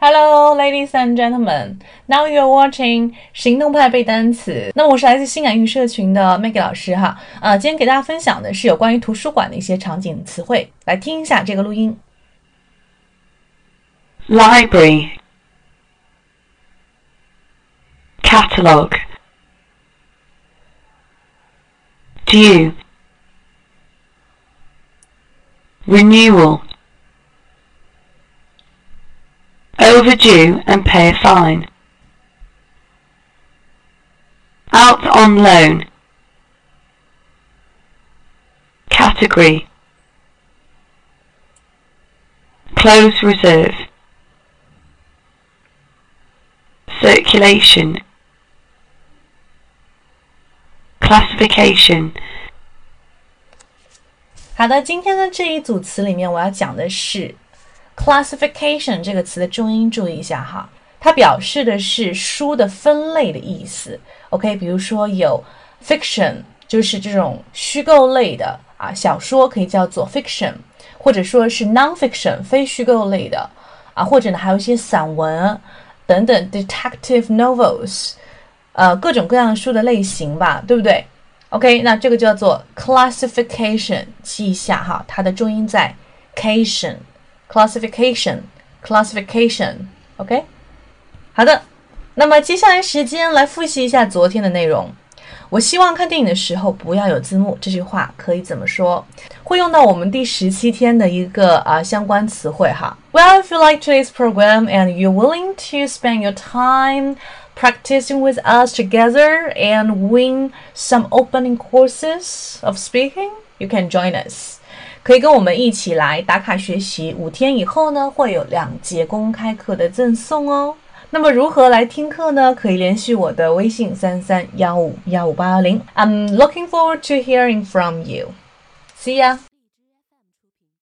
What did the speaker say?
Hello, ladies and gentlemen. Now you're watching 行动派背单词。那么我是来自新感英语社群的 Maggie 老师哈。呃，今天给大家分享的是有关于图书馆的一些场景词汇，来听一下这个录音。Library Catalogue Due Renewal overdue and pay a fine. Out on loan. Category. Close reserve. Circulation. Classification. 好的，今天的这一组词里面，我要讲的是 classification 这个词的重音注意一下哈，它表示的是书的分类的意思。OK，比如说有 fiction，就是这种虚构类的啊小说可以叫做 fiction，或者说是 non-fiction 非虚构类的啊，或者呢还有一些散文等等 detective novels，呃各种各样书的类型吧，对不对？OK，那这个叫做 classification，记一下哈，它的重音在 cation。classification classification，OK，好的，那么接下来时间来复习一下昨天的内容。我希望看电影的时候不要有字幕，这句话可以怎么说？会用到我们第十七天的一个啊相关词汇哈。Well, if you like today's program and you're willing to spend your time practicing with us together and win some opening courses of speaking, you can join us. 可以跟我们一起来打卡学习，五天以后呢会有两节公开课的赠送哦。那么如何来听课呢？可以联系我的微信三三幺五幺五八幺零。I'm looking forward to hearing from you. See ya.